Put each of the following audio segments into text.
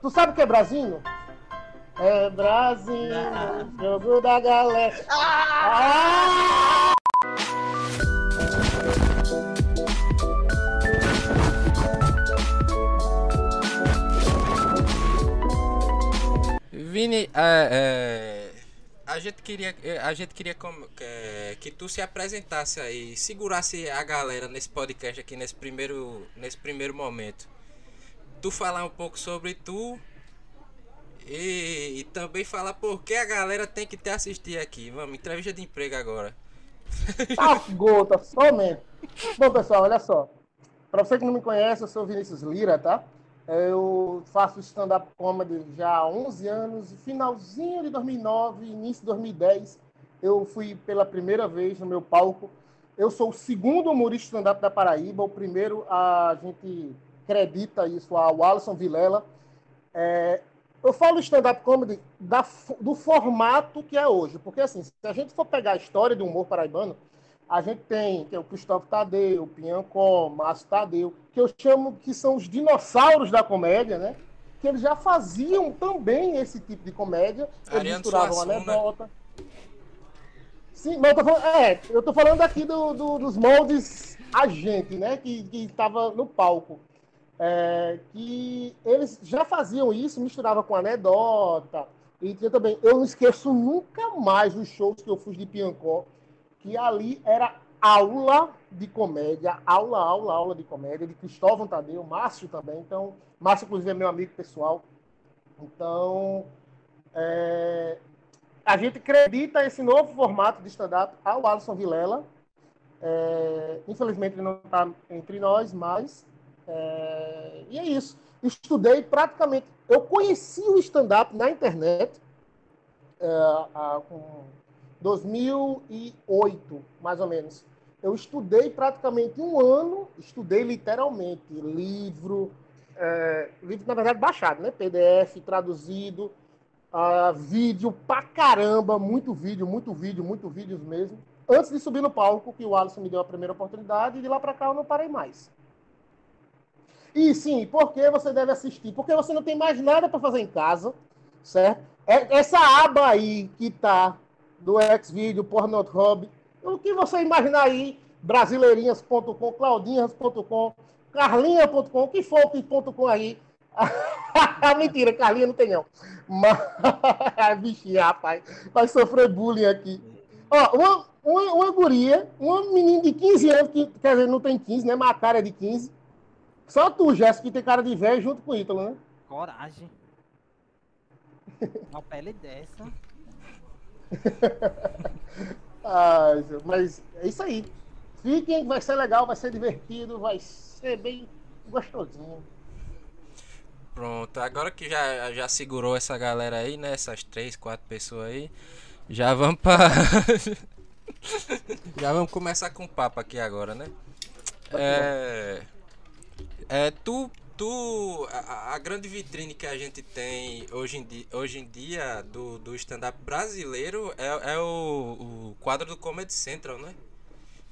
Tu sabe o que é Brasinho? É Brasinho, jogo da galera. Ah! Vini, é, é, a gente queria, a gente queria que, que tu se apresentasse aí, segurasse a galera nesse podcast aqui nesse primeiro, nesse primeiro momento. Tu falar um pouco sobre tu e, e também falar por que a galera tem que te assistir aqui. Vamos, entrevista de emprego agora. Tá gota, mesmo. Bom, pessoal, olha só. Para você que não me conhece, eu sou Vinícius Lira, tá? Eu faço stand-up comedy já há 11 anos. Finalzinho de 2009, início de 2010, eu fui pela primeira vez no meu palco. Eu sou o segundo humorista stand-up da Paraíba. O primeiro, a gente acredita isso ao Alisson Vilela. É, eu falo stand-up comedy da, do formato que é hoje. Porque, assim, se a gente for pegar a história do humor paraibano, a gente tem que é o Cristóvão Tadeu, o Piancó, Márcio Tadeu, que eu chamo que são os dinossauros da comédia, né? Que eles já faziam também esse tipo de comédia. Eles Ariano misturavam Suassuna. anedota. Sim, mas eu tô falando, é, eu tô falando aqui do, do- dos moldes a gente, né? Que, que tava no palco. É, que eles já faziam isso, misturava com anedota. E tinha também, eu não esqueço nunca mais os shows que eu fui de Piancó, que ali era aula de comédia, aula, aula, aula de comédia, de Cristóvão Tadeu, Márcio também. Então, Márcio, inclusive, é meu amigo pessoal. Então, é, a gente acredita esse novo formato de stand-up ao Alisson Vilela. É, infelizmente, ele não está entre nós, mas. É, e é isso. Estudei praticamente. Eu conheci o stand-up na internet é, com 2008, mais ou menos. Eu estudei praticamente um ano, estudei literalmente livro, é, livro na verdade baixado, né? PDF traduzido, ah, vídeo pra caramba, muito vídeo, muito vídeo, muito vídeos mesmo. Antes de subir no palco, que o Alisson me deu a primeira oportunidade, e de lá pra cá eu não parei mais. E sim, por que você deve assistir? Porque você não tem mais nada para fazer em casa, certo? É- Essa aba aí que tá do Xvideo, Pornhub, o que você imaginar aí, brasileirinhas.com, claudinhas.com, carlinha.com, o que for que ponto .com aí. Mentira, Carlinha não tem não. Mas, bichinha, rapaz, vai sofrer bullying aqui. Ó, uma, uma, uma guria, uma menina de 15 anos, que quer dizer, não tem 15, né? Mas a cara é de 15. Só tu, Jéssica, que tem cara de velho junto com o Ítalo, né? Coragem. Uma pele dessa. Ai, Zé, mas é isso aí. Fiquem, vai ser legal, vai ser divertido, vai ser bem gostosinho. Pronto, agora que já, já segurou essa galera aí, né? Essas três, quatro pessoas aí. Já vamos pra. já vamos começar com o papo aqui agora, né? É. É, tu. Tu. A, a grande vitrine que a gente tem hoje em dia, hoje em dia do, do stand-up brasileiro é, é o, o quadro do Comedy Central, né?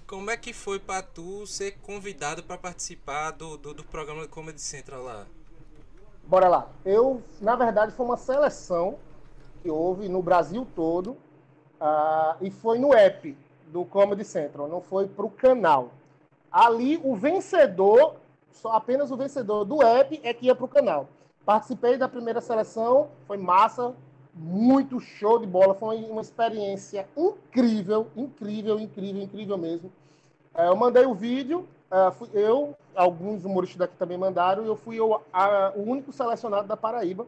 Como é que foi pra tu ser convidado pra participar do, do, do programa do Comedy Central lá? Bora lá. Eu, na verdade, foi uma seleção que houve no Brasil todo ah, e foi no app do Comedy Central, não foi para o canal. Ali, o vencedor, só apenas o vencedor do app é que ia para o canal. Participei da primeira seleção, foi massa, muito show de bola, foi uma experiência incrível, incrível, incrível, incrível mesmo. É, eu mandei o vídeo, é, eu, alguns humoristas daqui também mandaram, eu fui o, a- o único selecionado da Paraíba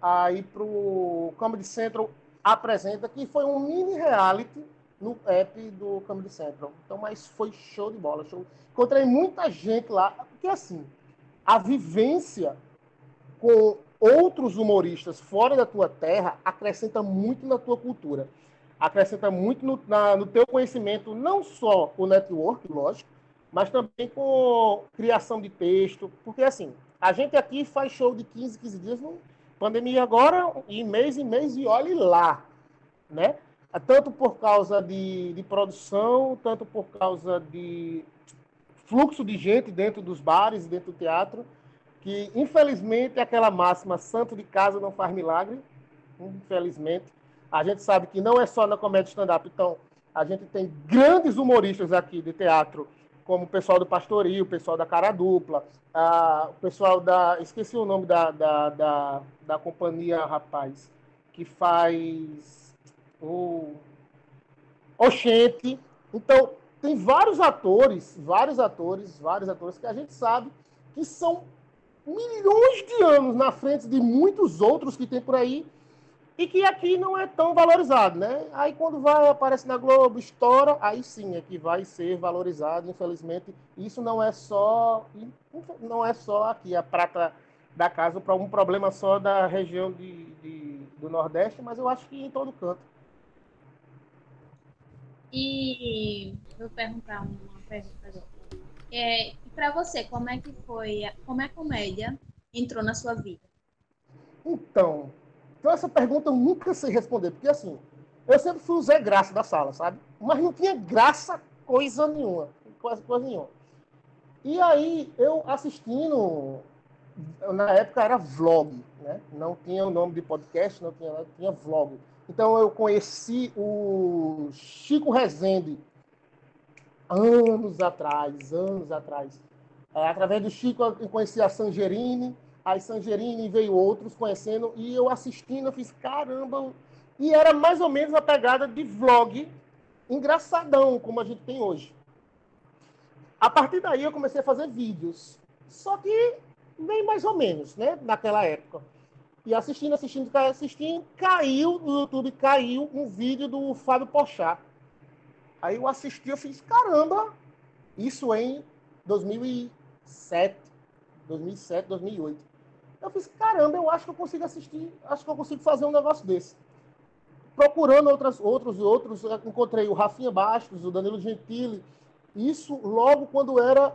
a ir para o Comedy Central Apresenta, que foi um mini reality no app do Comedy Central. Então, mas foi show de bola. Show. Encontrei muita gente lá, porque assim, a vivência com outros humoristas fora da tua terra acrescenta muito na tua cultura. Acrescenta muito no, na- no teu conhecimento, não só o network, lógico, mas também com criação de texto. Porque assim, a gente aqui faz show de 15, 15 dias, não- pandemia agora, e mês em mês, e olhe lá, né? Tanto por causa de, de produção, tanto por causa de fluxo de gente dentro dos bares, dentro do teatro, que infelizmente aquela máxima santo de casa não faz milagre, infelizmente. A gente sabe que não é só na comédia stand-up, então a gente tem grandes humoristas aqui de teatro, como o pessoal do Pastoril, o pessoal da Cara Dupla, a, o pessoal da. Esqueci o nome da, da, da, da companhia, rapaz, que faz o. Oxente. Então, tem vários atores, vários atores, vários atores que a gente sabe que são milhões de anos na frente de muitos outros que tem por aí e que aqui não é tão valorizado, né? Aí quando vai, aparece na Globo, estoura, aí sim é que vai ser valorizado, infelizmente. Isso não é só não é só aqui a prata da casa para um problema só da região de, de, do Nordeste, mas eu acho que em todo canto. E vou perguntar uma pergunta É, para você, como é que foi, como é a comédia entrou na sua vida? Então, então, essa pergunta eu nunca sei responder, porque assim, eu sempre fui o Zé Graça da sala, sabe? Mas não tinha graça coisa nenhuma, quase coisa nenhuma. E aí, eu assistindo, na época era vlog, né? Não tinha o nome de podcast, não tinha tinha vlog. Então, eu conheci o Chico Rezende anos atrás, anos atrás. É, através do Chico, eu conheci a Sangerini, Aí Sangerini veio outros conhecendo e eu assistindo, eu fiz caramba. E era mais ou menos a pegada de vlog engraçadão, como a gente tem hoje. A partir daí eu comecei a fazer vídeos. Só que bem mais ou menos, né? Naquela época. E assistindo, assistindo, assistindo, caiu no YouTube, caiu um vídeo do Fábio Pochá. Aí eu assisti, eu fiz, caramba, isso em 2007, 2007, 2008. Eu fiz, caramba, eu acho que eu consigo assistir, acho que eu consigo fazer um negócio desse. Procurando outras, outros outros, encontrei o Rafinha Bastos, o Danilo Gentili. Isso logo quando era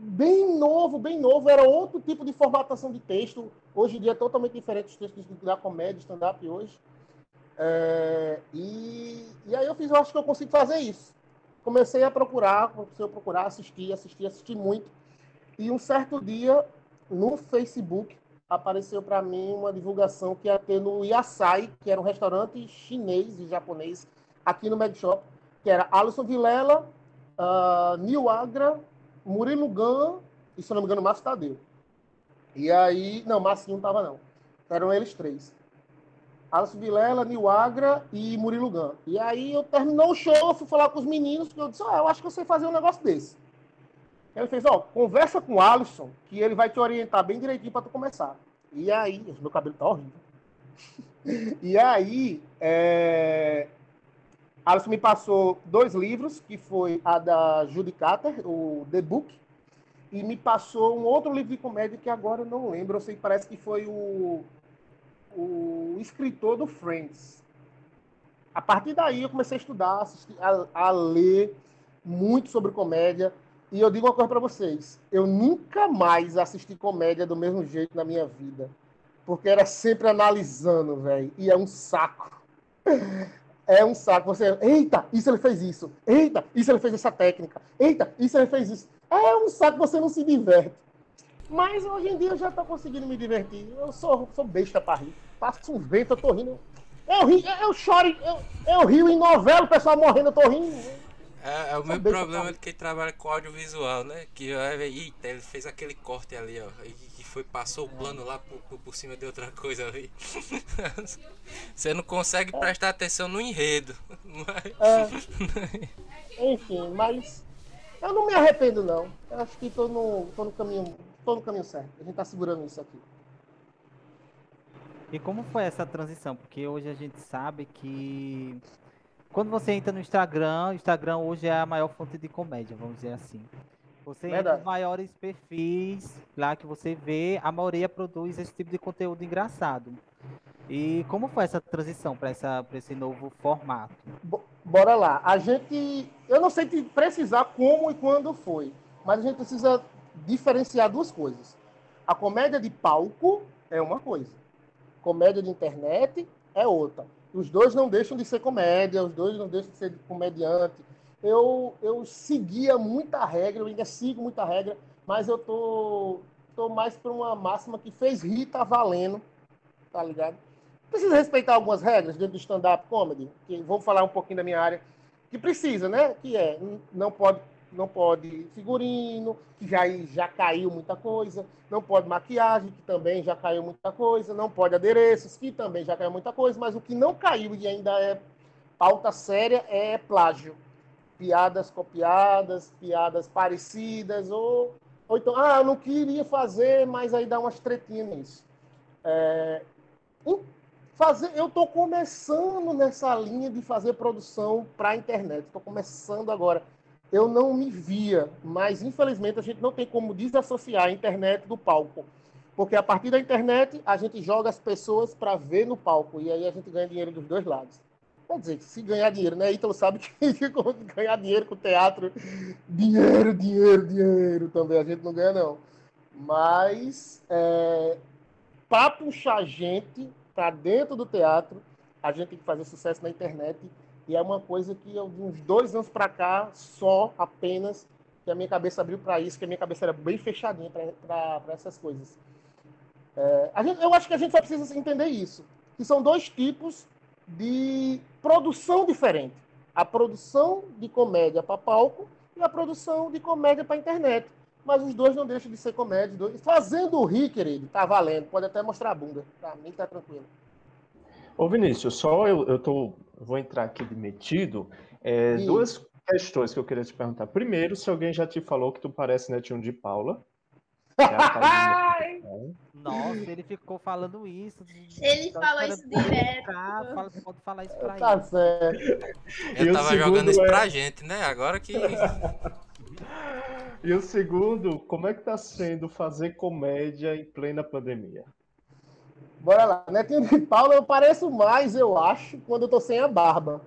bem novo, bem novo, era outro tipo de formatação de texto. Hoje em dia é totalmente diferente dos textos da comédia, stand-up hoje. É, e, e aí eu fiz, eu acho que eu consigo fazer isso. Comecei a procurar, comecei a procurar, assistir, assistir, assistir muito. E um certo dia, no Facebook, apareceu para mim uma divulgação que ia ter no Yasai, que era um restaurante chinês e japonês aqui no Med Shop, que era Alisson Vilela, uh, Nil Agra, Murilo Gan e, se não me engano, Márcio Tadeu. E aí, não, Márcio não tava não. Eram eles três. Alisson Vilela, Nil Agra e Murilo Gan. E aí eu terminou o show, eu fui falar com os meninos, que eu disse, oh, eu acho que eu sei fazer um negócio desse. Ele fez, ó, conversa com o Alisson, que ele vai te orientar bem direitinho para tu começar. E aí, meu cabelo tá horrível. e aí, é... Alisson me passou dois livros, que foi a da Judy Carter, o The Book, e me passou um outro livro de comédia que agora eu não lembro, eu sei que parece que foi o, o escritor do Friends. A partir daí eu comecei a estudar, a, a ler muito sobre comédia, e eu digo uma coisa para vocês: eu nunca mais assisti comédia do mesmo jeito na minha vida. Porque era sempre analisando, velho. E é um saco. É um saco. Você, eita, isso ele fez isso. Eita, isso ele fez essa técnica. Eita, isso ele fez isso. É um saco, você não se diverte. Mas hoje em dia eu já estou conseguindo me divertir. Eu sou, sou besta para rir. Passo um vento, eu tô rindo. Eu, rio, eu choro, eu, eu rio em novela, o pessoal morrendo, eu tô rindo. É, é o mesmo problema de quem trabalha com audiovisual, né? Que eita, ele fez aquele corte ali, ó. E foi, passou o plano lá por, por, por cima de outra coisa ali. Você não consegue prestar atenção no enredo. Mas... É. Enfim, mas eu não me arrependo não. Eu acho que estou no, tô no caminho, tô no caminho certo. A gente está segurando isso aqui. E como foi essa transição? Porque hoje a gente sabe que quando você entra no Instagram, o Instagram hoje é a maior fonte de comédia, vamos dizer assim. Você Verdade. entra nos maiores perfis lá que você vê, a maioria produz esse tipo de conteúdo engraçado. E como foi essa transição para esse novo formato? Bora lá. A gente. Eu não sei te precisar como e quando foi, mas a gente precisa diferenciar duas coisas. A comédia de palco é uma coisa, comédia de internet é outra. Os dois não deixam de ser comédia, os dois não deixam de ser comediante. Eu, eu seguia muita regra, eu ainda sigo muita regra, mas eu tô, tô mais para uma máxima que fez rir, tá valendo, tá ligado? Precisa respeitar algumas regras dentro do stand-up comedy, que vou falar um pouquinho da minha área, que precisa, né? Que é, não pode não pode figurino, que já, já caiu muita coisa, não pode maquiagem, que também já caiu muita coisa, não pode adereços, que também já caiu muita coisa, mas o que não caiu e ainda é pauta séria é plágio. Piadas copiadas, piadas parecidas, ou, ou então, ah, eu não queria fazer, mas aí dá umas tretinhas nisso. É, fazer, eu estou começando nessa linha de fazer produção para a internet, estou começando agora eu não me via, mas infelizmente a gente não tem como desassociar a internet do palco. Porque a partir da internet a gente joga as pessoas para ver no palco e aí a gente ganha dinheiro dos dois lados. Quer dizer, se ganhar dinheiro, né? Ítalo sabe que ganhar dinheiro com teatro, dinheiro, dinheiro, dinheiro também a gente não ganha, não. Mas é, para puxar gente para dentro do teatro, a gente tem que fazer sucesso na internet e é uma coisa que eu, uns dois anos para cá, só apenas, que a minha cabeça abriu para isso, que a minha cabeça era bem fechadinha para essas coisas. É, gente, eu acho que a gente só precisa entender isso, que são dois tipos de produção diferente. A produção de comédia para palco e a produção de comédia para internet. Mas os dois não deixam de ser comédia. Dois... Fazendo o rir, querido, tá valendo. Pode até mostrar a bunda. Para mim tá tranquilo. Ô Vinícius, só eu, eu tô vou entrar aqui de metido. É, duas questões que eu queria te perguntar. Primeiro, se alguém já te falou que tu parece netinho de Paula. Nossa, ele ficou falando isso. Ele falou isso direto. Fala, pode falar isso pra tá ele. Certo. Eu tava jogando isso é... pra gente, né? Agora que. e o segundo, como é que tá sendo fazer comédia em plena pandemia? Bora lá. Netinho de Paula eu pareço mais, eu acho, quando eu tô sem a barba.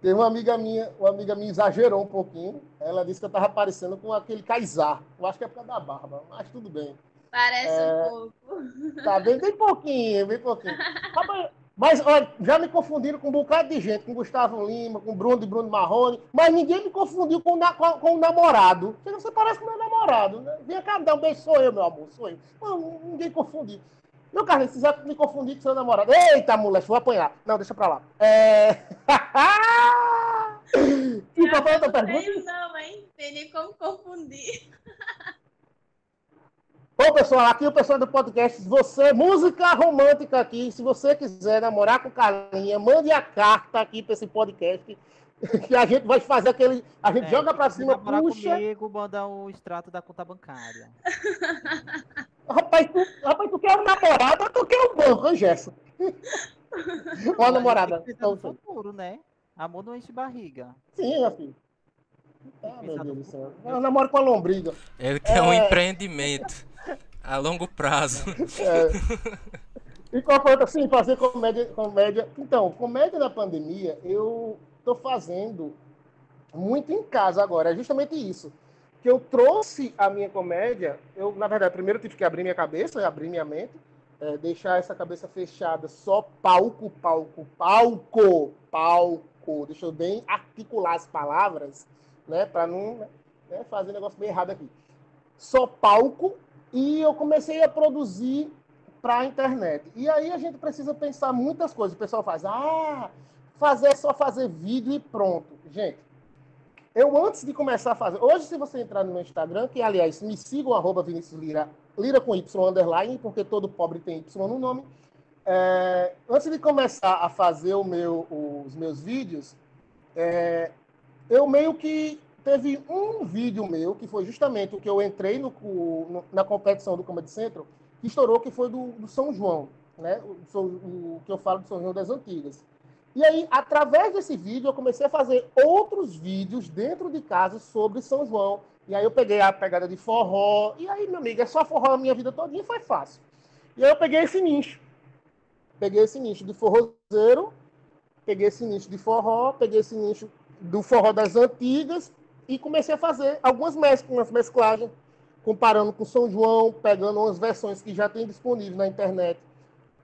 Teve uma amiga minha, uma amiga minha exagerou um pouquinho. Ela disse que eu tava parecendo com aquele Kaysar. Eu acho que é por causa da barba, mas tudo bem. Parece é... um pouco. Tá bem, bem pouquinho, bem pouquinho. Mas, olha, já me confundiram com um bocado de gente, com Gustavo Lima, com Bruno de Bruno Marrone, mas ninguém me confundiu com, na, com, com o namorado. Você parece com o meu namorado, né? Vem cá, dar um beijo, sou eu, meu amor, sou eu. Não, ninguém confundiu. Meu Carlinhos, você já me confundir com seu namorado. Eita, moleque, vou apanhar. Não, deixa pra lá. É... e qual foi outra pergunta? Não, hein? Tem nem como confundir. Bom, pessoal, aqui o pessoal do podcast, você, música romântica aqui, se você quiser namorar com Carlinha, mande a carta aqui para esse podcast, que a gente vai fazer aquele, a gente é, joga para cima, puxa... comigo, manda o extrato da conta bancária. Rapaz, tu, rapaz, tu quer um namorado ou tu quer um banco, Gerson? Uma namorada. Então, futuro, né? Amor não enche barriga. Sim, meu filho. Ah, meu Deus do céu. Eu namoro com a lombriga. Ele quer é... um empreendimento a longo prazo. É. E qual foi outra? Sim, fazer comédia, comédia. Então, comédia da pandemia, eu tô fazendo muito em casa agora. É justamente isso que eu trouxe a minha comédia, eu, na verdade, primeiro tive que abrir minha cabeça, abrir minha mente, é, deixar essa cabeça fechada, só palco, palco, palco, palco. Deixa eu bem articular as palavras, né, para não né, fazer negócio bem errado aqui. Só palco, e eu comecei a produzir para a internet. E aí a gente precisa pensar muitas coisas. O pessoal faz, ah, fazer é só fazer vídeo e pronto. Gente, eu, antes de começar a fazer. Hoje, se você entrar no meu Instagram, que aliás, me sigam, arroba Vinícius Lira, Lira com Y underline, porque todo pobre tem Y no nome. É, antes de começar a fazer o meu, os meus vídeos, é, eu meio que teve um vídeo meu, que foi justamente o que eu entrei no, no, na competição do Comedy Central, que estourou, que foi do, do São João, né? O, o, que eu falo do São João das Antigas. E aí, através desse vídeo, eu comecei a fazer outros vídeos dentro de casa sobre São João. E aí eu peguei a pegada de forró. E aí, meu amigo, é só forró a minha vida todinha, foi fácil. E aí eu peguei esse nicho. Peguei esse nicho de forrozeiro, peguei esse nicho de forró, peguei esse nicho do forró das antigas e comecei a fazer algumas mesclas, umas mesclagens, comparando com São João, pegando umas versões que já tem disponível na internet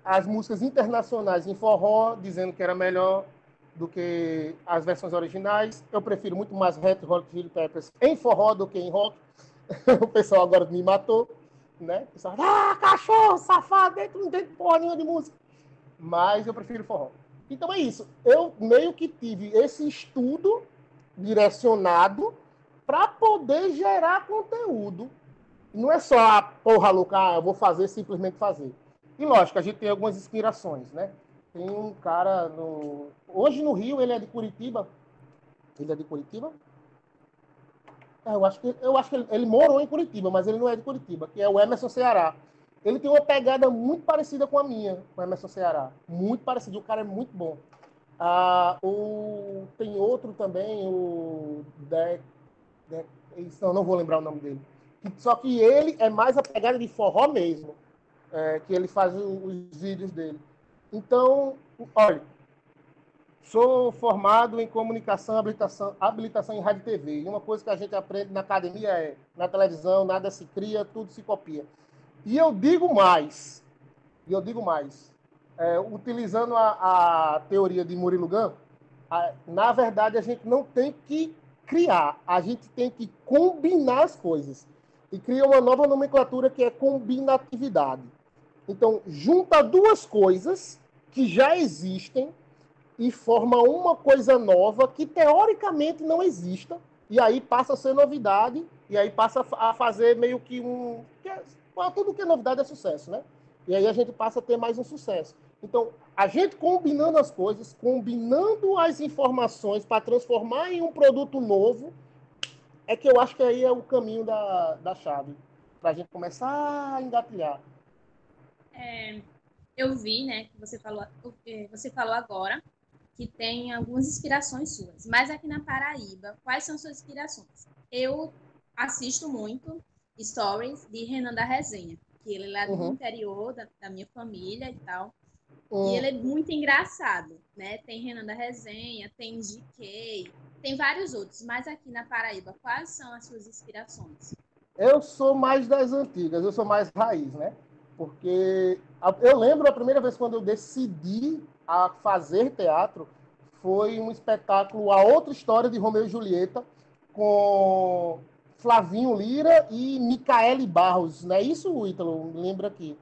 as músicas internacionais em forró, dizendo que era melhor do que as versões originais. Eu prefiro muito mais Red Hot Chili Peppers em forró do que em rock. o pessoal agora me matou, né? Pessoal, ah, cachorro, safado, dentro, não tem porra nenhuma de música. Mas eu prefiro forró. Então é isso. Eu meio que tive esse estudo direcionado para poder gerar conteúdo. Não é só a porra louca, ah, eu vou fazer simplesmente fazer. E lógico, a gente tem algumas inspirações, né? Tem um cara no. Hoje no Rio, ele é de Curitiba. Ele é de Curitiba? É, eu acho que, eu acho que ele, ele, morou em Curitiba, mas ele não é de Curitiba, que é o Emerson Ceará. Ele tem uma pegada muito parecida com a minha, com o Emerson Ceará. Muito parecida, o cara é muito bom. Ah, o, tem outro também, o De, De, não, não vou lembrar o nome dele. Só que ele é mais a pegada de forró mesmo, é, que ele faz os vídeos dele. Então, olha, Sou formado em comunicação, habilitação, habilitação em rádio e TV. E uma coisa que a gente aprende na academia é, na televisão, nada se cria, tudo se copia. E eu digo mais, e eu digo mais, é, utilizando a, a, teoria de Murilo Gun, a, na verdade a gente não tem que criar, a gente tem que combinar as coisas. E cria uma nova nomenclatura que é combinatividade. Então, junta duas coisas que já existem e forma uma coisa nova que teoricamente não exista, e aí passa a ser novidade, e aí passa a fazer meio que um. Tudo que é novidade é sucesso, né? E aí a gente passa a ter mais um sucesso. Então, a gente combinando as coisas, combinando as informações para transformar em um produto novo, é que eu acho que aí é o caminho da, da chave, para a gente começar a engatilhar. É, eu vi, né, que você falou, é, você falou agora que tem algumas inspirações suas. Mas aqui na Paraíba, quais são suas inspirações? Eu assisto muito stories de Renan da Resenha, que ele é lá do uhum. interior da, da, minha família e tal. Uhum. E ele é muito engraçado, né? Tem Renan da Resenha, tem GK, tem vários outros. Mas aqui na Paraíba, quais são as suas inspirações? Eu sou mais das antigas, eu sou mais raiz, né? Porque eu lembro a primeira vez quando eu decidi a fazer teatro foi um espetáculo A Outra História de Romeu e Julieta com Flavinho Lira e Micaele Barros. Não é isso, Ítalo? Lembra aqui.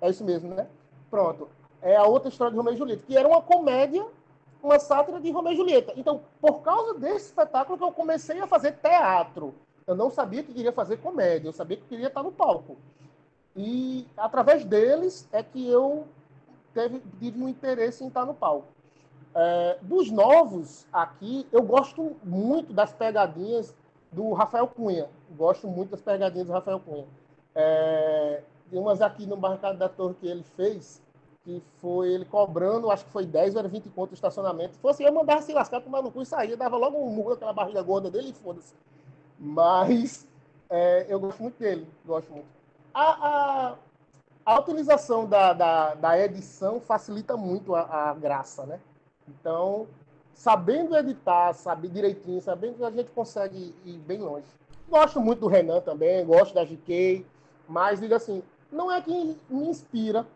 É isso mesmo, né? Pronto. É a outra história de Romeu e Julieta, que era uma comédia, uma sátira de Romeu e Julieta. Então, por causa desse espetáculo que eu comecei a fazer teatro. Eu não sabia que queria fazer comédia, eu sabia que queria estar no palco. E através deles é que eu teve, tive um interesse em estar no palco. É, dos novos aqui, eu gosto muito das pegadinhas do Rafael Cunha. Gosto muito das pegadinhas do Rafael Cunha. É, tem umas aqui no Barricado da Torre que ele fez, que foi ele cobrando, acho que foi 10 ou era 20 conto de estacionamento. Se fosse eu, mandava se lascar, tomar no cu e saía, dava logo um murro naquela barriga gorda dele e foda-se. Mas é, eu gosto muito dele, gosto muito. A, a, a utilização da, da, da edição facilita muito a, a, graça, né? Então, sabendo editar, saber direitinho, sabendo que a gente consegue ir bem longe. Gosto muito do Renan também, gosto da GK, mas digo assim, não é que me inspira,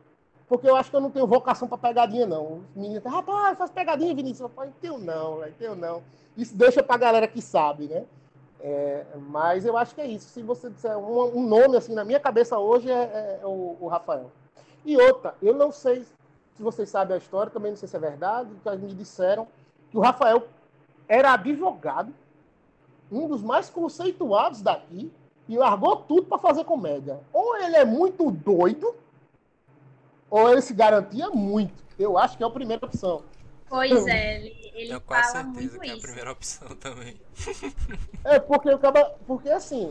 porque eu acho que eu não tenho vocação para pegadinha, não. Os meninos, rapaz, faz pegadinha, Vinícius. Eu falo, teu não, velho, teu não. Isso deixa para a galera que sabe, né? É, mas eu acho que é isso. Se você disser um, um nome assim na minha cabeça hoje é, é o, o, Rafael. E outra, eu não sei se vocês sabem a história, também não sei se é verdade, que me disseram que o Rafael era advogado, um dos mais conceituados daqui, e largou tudo para fazer comédia. Ou ele é muito doido, ou ele se garantia muito. Eu acho que é a primeira opção. Pois é, ele, ele Tenho quase certeza muito que isso. é a primeira opção também. É, porque acaba. Porque assim,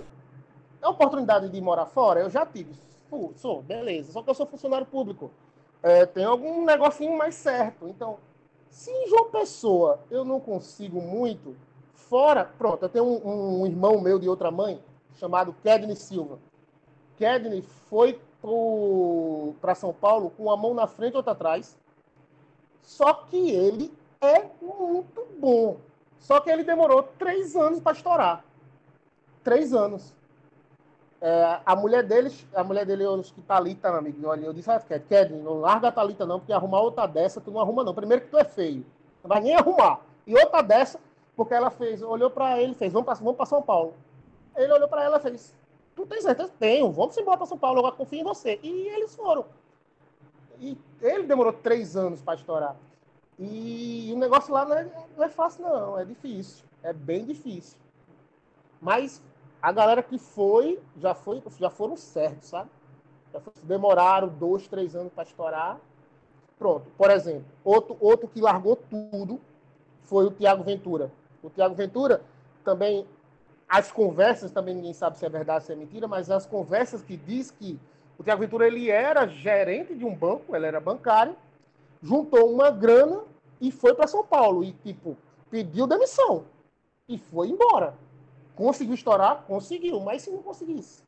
a oportunidade de morar fora, eu já tive. Pô, sou, beleza. Só que eu sou funcionário público. É, tem algum negocinho mais certo. Então, se em João Pessoa eu não consigo muito, fora, pronto, eu tenho um, um irmão meu de outra mãe, chamado Kedney Silva. Kedney foi para São Paulo com uma mão na frente e outra atrás só que ele é muito bom. Só que ele demorou três anos para estourar. Três anos. É, a mulher dele, a mulher dele, eu acho que Thalita, meu amigo, olha, eu disse, ah, Kevin, não larga a Thalita não, porque arrumar outra dessa, tu não arruma não. Primeiro que tu é feio, não vai nem arrumar. E outra dessa, porque ela fez, olhou para ele, fez, vamos para vamos São Paulo. Ele olhou para ela fez, tu tem certeza? Tenho, vamos embora para São Paulo, eu confio em você. E eles foram. E ele demorou três anos para estourar. E o negócio lá não é, não é fácil, não, é difícil. É bem difícil. Mas a galera que foi, já foi, já foram certos, sabe? Já demoraram dois, três anos para estourar. Pronto. Por exemplo, outro, outro que largou tudo foi o Tiago Ventura. O Tiago Ventura também, as conversas, também ninguém sabe se é verdade, se é mentira, mas as conversas que diz que o Tiago Ventura ele era gerente de um banco, ele era bancário, juntou uma grana e foi para São Paulo. E, tipo, pediu demissão. E foi embora. Conseguiu estourar? Conseguiu. Mas se não conseguisse?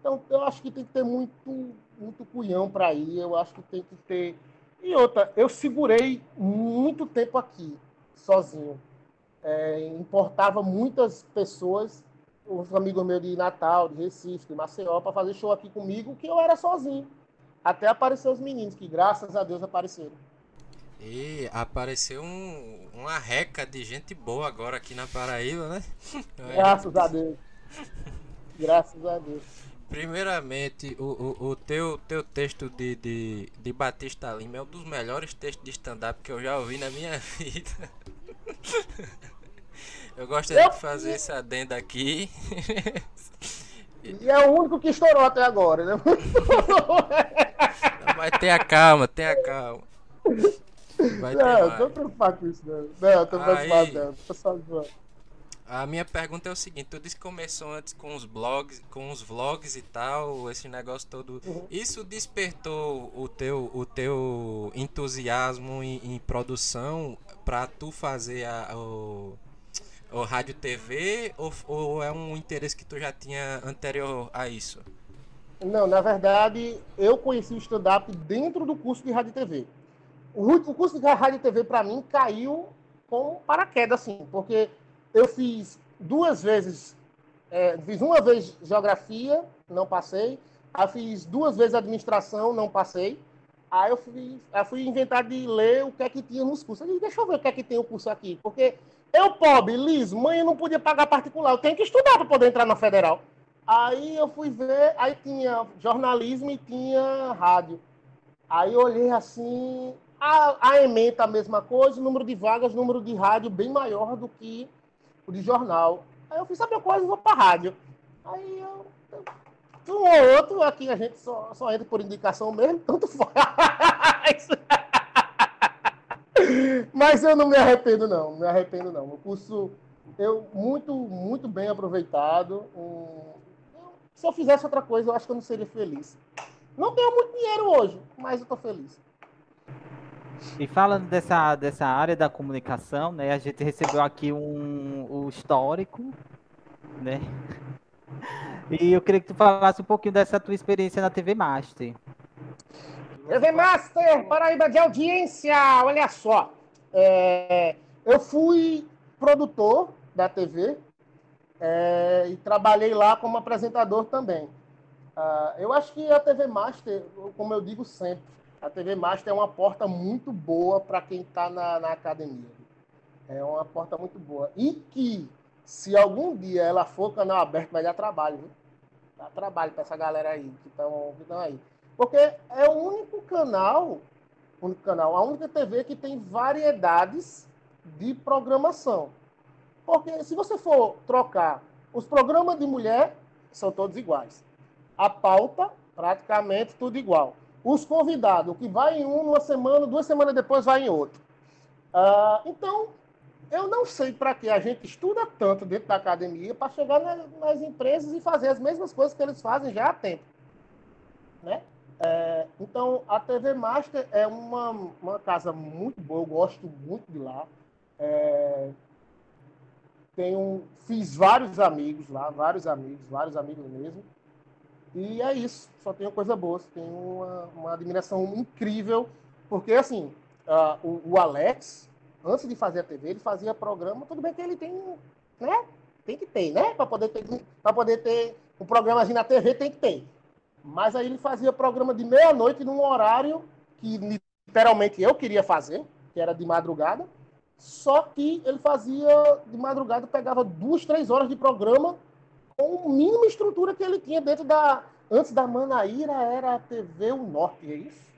Então, eu acho que tem que ter muito, muito cunhão para ir. Eu acho que tem que ter. E outra, eu segurei muito tempo aqui, sozinho. É, importava muitas pessoas, os amigos meus de Natal, de Recife, de Maceió, para fazer show aqui comigo, que eu era sozinho. Até aparecer os meninos, que graças a Deus apareceram. E apareceu um, uma reca de gente boa agora aqui na Paraíba, né? Graças a Deus. Graças a Deus. Primeiramente, o, o, o, teu, teu texto de, de, de Batista Lima é um dos melhores textos de stand-up que eu já ouvi na minha vida. Eu gostaria eu... de fazer esse adendo aqui. E é o único que estourou até agora, né? Não, mas tenha calma, tenha calma. Vai não, eu tô preocupado com isso, não. Não, eu tô preocupado, não. Tô só zoando. A minha pergunta é o seguinte, tu disse que começou antes com os blogs, com os vlogs e tal, esse negócio todo. Uhum. Isso despertou o teu, o teu entusiasmo em, em produção para tu fazer a, o, o rádio TV ou, ou é um interesse que tu já tinha anterior a isso? Não, na verdade, eu conheci o stand-up dentro do curso de rádio TV. O, o curso de rádio e TV, para mim, caiu com paraquedas, assim, porque eu fiz duas vezes, é, fiz uma vez geografia, não passei, aí fiz duas vezes administração, não passei, aí eu fui, eu fui inventar de ler o que é que tinha nos cursos. Eu disse, deixa eu ver o que é que tem o curso aqui, porque eu, pobre, liso, mãe, eu não podia pagar particular, eu tenho que estudar para poder entrar na federal. Aí eu fui ver, aí tinha jornalismo e tinha rádio. Aí eu olhei assim, a, a ementa a mesma coisa, o número de vagas, número de rádio bem maior do que o de jornal. Aí eu fiz, sabe uma coisa, vou para rádio. Aí eu, eu, um ou outro, aqui a gente só, só entra por indicação mesmo, tanto faz. Mas eu não me arrependo, não. Me arrependo, não. O curso, eu muito, muito bem aproveitado. Um, se eu fizesse outra coisa, eu acho que eu não seria feliz. Não tenho muito dinheiro hoje, mas eu estou feliz. E falando dessa, dessa área da comunicação, né, a gente recebeu aqui um, um histórico, né? E eu queria que tu falasse um pouquinho dessa tua experiência na TV Master. TV Master, Paraíba de audiência, olha só. É, eu fui produtor da TV é, e trabalhei lá como apresentador também. Uh, eu acho que a TV Master, como eu digo sempre, a TV Master é uma porta muito boa para quem está na, na, academia. É uma porta muito boa. E que, se algum dia ela for canal aberto, vai dar trabalho, viu? Dá trabalho para essa galera aí que estão aí. Porque é o único canal, único canal, a única TV que tem variedades de programação. Porque se você for trocar, os programas de mulher são todos iguais. A pauta, praticamente tudo igual os convidados, que vai em um uma semana, duas semanas depois vai em outro. Uh, então, eu não sei para que a gente estuda tanto dentro da academia para chegar nas, nas, empresas e fazer as mesmas coisas que eles fazem já há tempo. Né? É, então, a TV Master é uma, uma casa muito boa, eu gosto muito de lá. É, tenho, fiz vários amigos lá, vários amigos, vários amigos mesmo. E é isso, só tenho coisa boa, tenho uma, uma admiração incrível, porque assim, uh, o, o, Alex, antes de fazer a TV, ele fazia programa, tudo bem que ele tem, né? Tem que ter, né? Para poder ter, para poder ter um programa assim na TV, tem que ter. Mas aí ele fazia programa de meia-noite num horário que literalmente eu queria fazer, que era de madrugada. Só que ele fazia de madrugada, pegava duas, três horas de programa a mínima estrutura que ele tinha dentro da. Antes da Manaíra era a TV O Norte, é isso?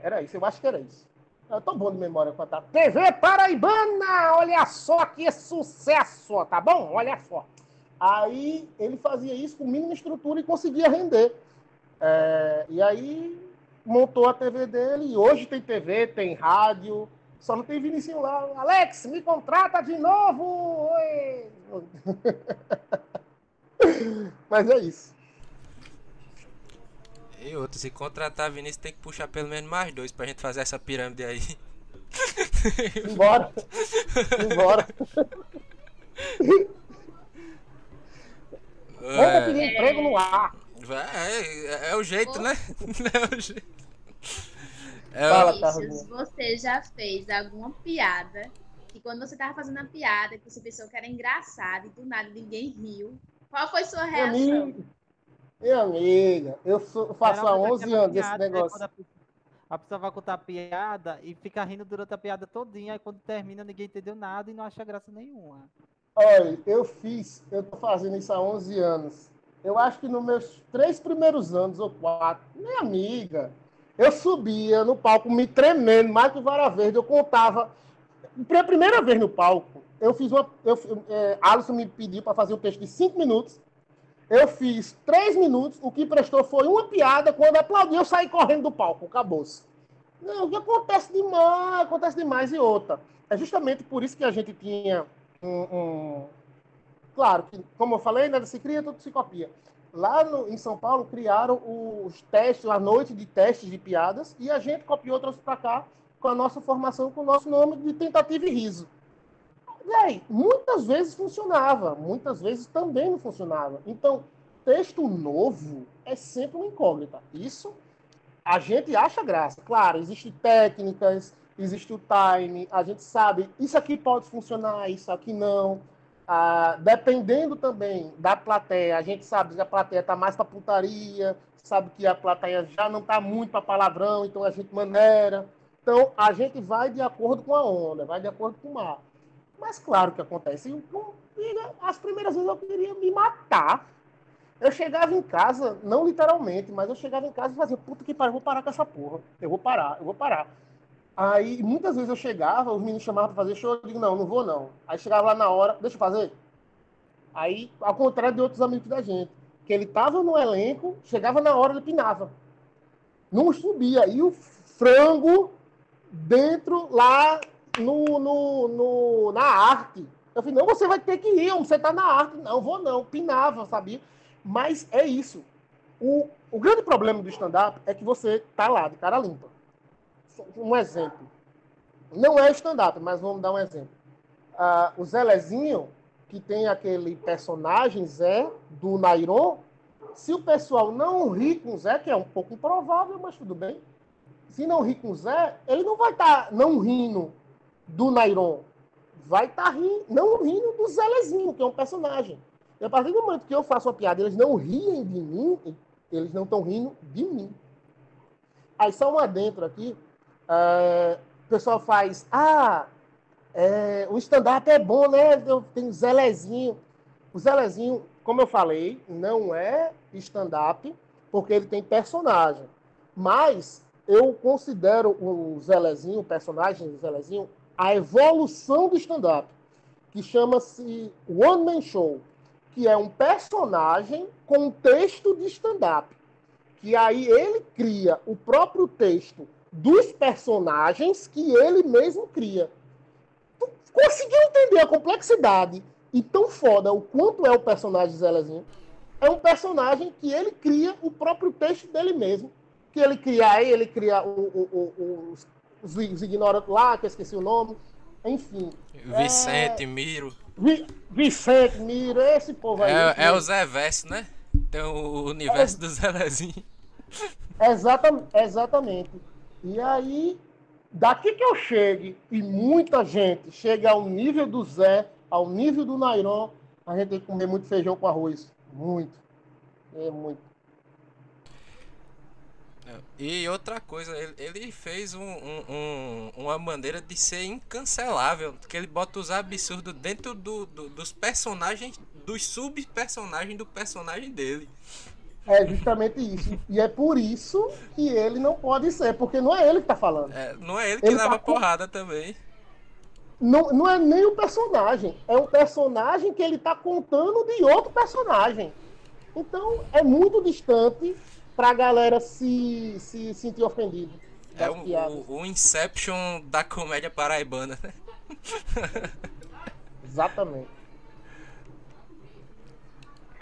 Era isso, eu acho que era isso. Eu tô bom de memória quanto a TV Paraibana! Olha só que sucesso, tá bom? Olha só. Aí ele fazia isso com mínima estrutura e conseguia render. É, e aí montou a TV dele, e hoje tem TV, tem rádio, só não tem Vinicius lá. Alex, me contrata de novo! Oi! Mas é isso. E outro, se contratar Vinícius tem que puxar pelo menos mais dois pra gente fazer essa pirâmide aí. Embora! Embora! Vamos pedir emprego no ar. É, é, é o jeito, né? É o jeito. É, Fala, Vinícius, você já fez alguma piada e quando você tava fazendo a piada, que você pensou que era engraçado e do nada ninguém riu, qual foi sua reação? Minha amiga, eu, sou, eu faço há 11 anos esse negócio. A pessoa vai contar a piada e fica rindo durante a piada todinha, aí quando termina ninguém entendeu nada e não acha graça nenhuma. Olha, eu fiz, eu tô fazendo isso há 11 anos. Eu acho que nos meus três primeiros anos ou quatro, minha amiga, eu subia no palco me tremendo, mais que vara verde, eu contava. Pela primeira vez no palco, eu fiz uma. Eu, é, Alisson me pediu para fazer um texto de cinco minutos. Eu fiz três minutos, o que prestou foi uma piada. Quando aplaudiu, eu saí correndo do palco, acabou-se. Não, o que acontece demais, acontece demais e outra. É justamente por isso que a gente tinha um, um... Claro, que, como eu falei, nada se cria, tudo se copia. Lá no, em São Paulo criaram os testes, a noite de testes de piadas, e a gente copiou, trouxe para cá com a nossa formação, com o nosso nome de tentativa e riso. Aí, muitas vezes funcionava, muitas vezes também não funcionava. Então, texto novo é sempre uma incógnita. Isso a gente acha graça. Claro, existem técnicas, existe o time, a gente sabe, isso aqui pode funcionar, isso aqui não. Ah, dependendo também da plateia, a gente sabe que a plateia está mais para putaria, sabe que a plateia já não está muito para palavrão, então a gente maneira. Então a gente vai de acordo com a onda, vai de acordo com o mar. Mas claro que acontece. As primeiras vezes eu queria me matar. Eu chegava em casa, não literalmente, mas eu chegava em casa e fazia, puta que pariu, eu vou parar com essa porra. Eu vou parar, eu vou parar. Aí muitas vezes eu chegava, os meninos chamavam para fazer show, eu digo, não, não vou não. Aí chegava lá na hora, deixa eu fazer. Aí, ao contrário de outros amigos da gente, que ele tava no elenco, chegava na hora, ele pinava. Não subia. E o frango dentro lá no, no, no, na arte. Eu falei, não, você vai ter que ir, você tá na arte. Não, vou não, pinava, sabia? Mas é isso. O, o grande problema do stand-up é que você tá lá, de cara limpa um exemplo. Não é stand-up, mas vamos dar um exemplo. Ah, o Zelezinho, que tem aquele personagem Zé, do Nairon, se o pessoal não ri com o Zé, que é um pouco improvável, mas tudo bem. Se não ri com o Zé, ele não vai estar tá não rindo do Nairon. Vai estar tá rindo, não rindo do Zelezinho, que é um personagem. E a partir do momento que eu faço uma piada, eles não riem de mim, eles não estão rindo de mim. Aí só um adentro aqui. Uh, o pessoal faz, ah, é, o stand-up é bom, né? Eu tenho Zelezinho. O Zelezinho, como eu falei, não é stand-up, porque ele tem personagem. Mas eu considero o Zelezinho, o personagem do Zelezinho, a evolução do stand-up, que chama-se One Man Show, que é um personagem com texto de stand-up. Que aí ele cria o próprio texto dos personagens que ele mesmo cria. Tu conseguiu entender a complexidade e tão foda o quanto é o personagem Zelezinho? É um personagem que ele cria o próprio texto dele mesmo. Que ele cria aí, ele cria o, o, o, os, os ignorantes lá, que eu esqueci o nome. Enfim. Vicente, é... Miro. Vi, Vicente, Miro, esse povo aí. É, é o Zé Verso, né? Tem o universo é... do Zelezinho. Exatamente. exatamente. E aí, daqui que eu chegue, e muita gente chega ao nível do Zé, ao nível do Nairon, a gente tem que comer muito feijão com arroz. Muito. É muito. E outra coisa, ele, ele fez um, um, uma maneira de ser incancelável, que ele bota os absurdos dentro do, do, dos personagens dos sub-personagens do personagem dele. É justamente isso. E é por isso que ele não pode ser, porque não é ele que tá falando. É, não é ele que ele leva tá... porrada também. Não, não é nem o personagem, é um personagem que ele tá contando de outro personagem. Então é muito distante pra galera se, se sentir ofendido. É o, o, o, Inception da comédia paraibana, né? Exatamente.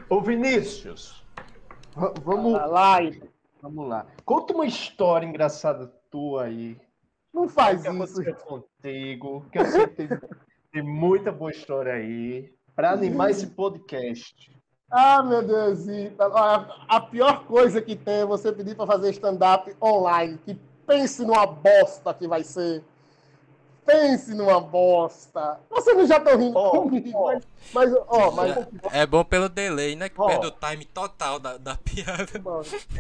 Ô Vinícius, vamos lá. Vamos lá. Conta uma história engraçada tua aí. Não faz que isso. contigo, que eu sei que tem, tem muita boa história aí para animar esse podcast. Ah, meu Deus, a pior coisa que tem é você pedir para fazer stand-up online. Que pense numa bosta que vai ser. Pense numa bosta. Você não já tá rindo oh, comigo, oh. mas, mas, oh, mas... É bom pelo delay, né? Que oh. perde o time total da, da piada.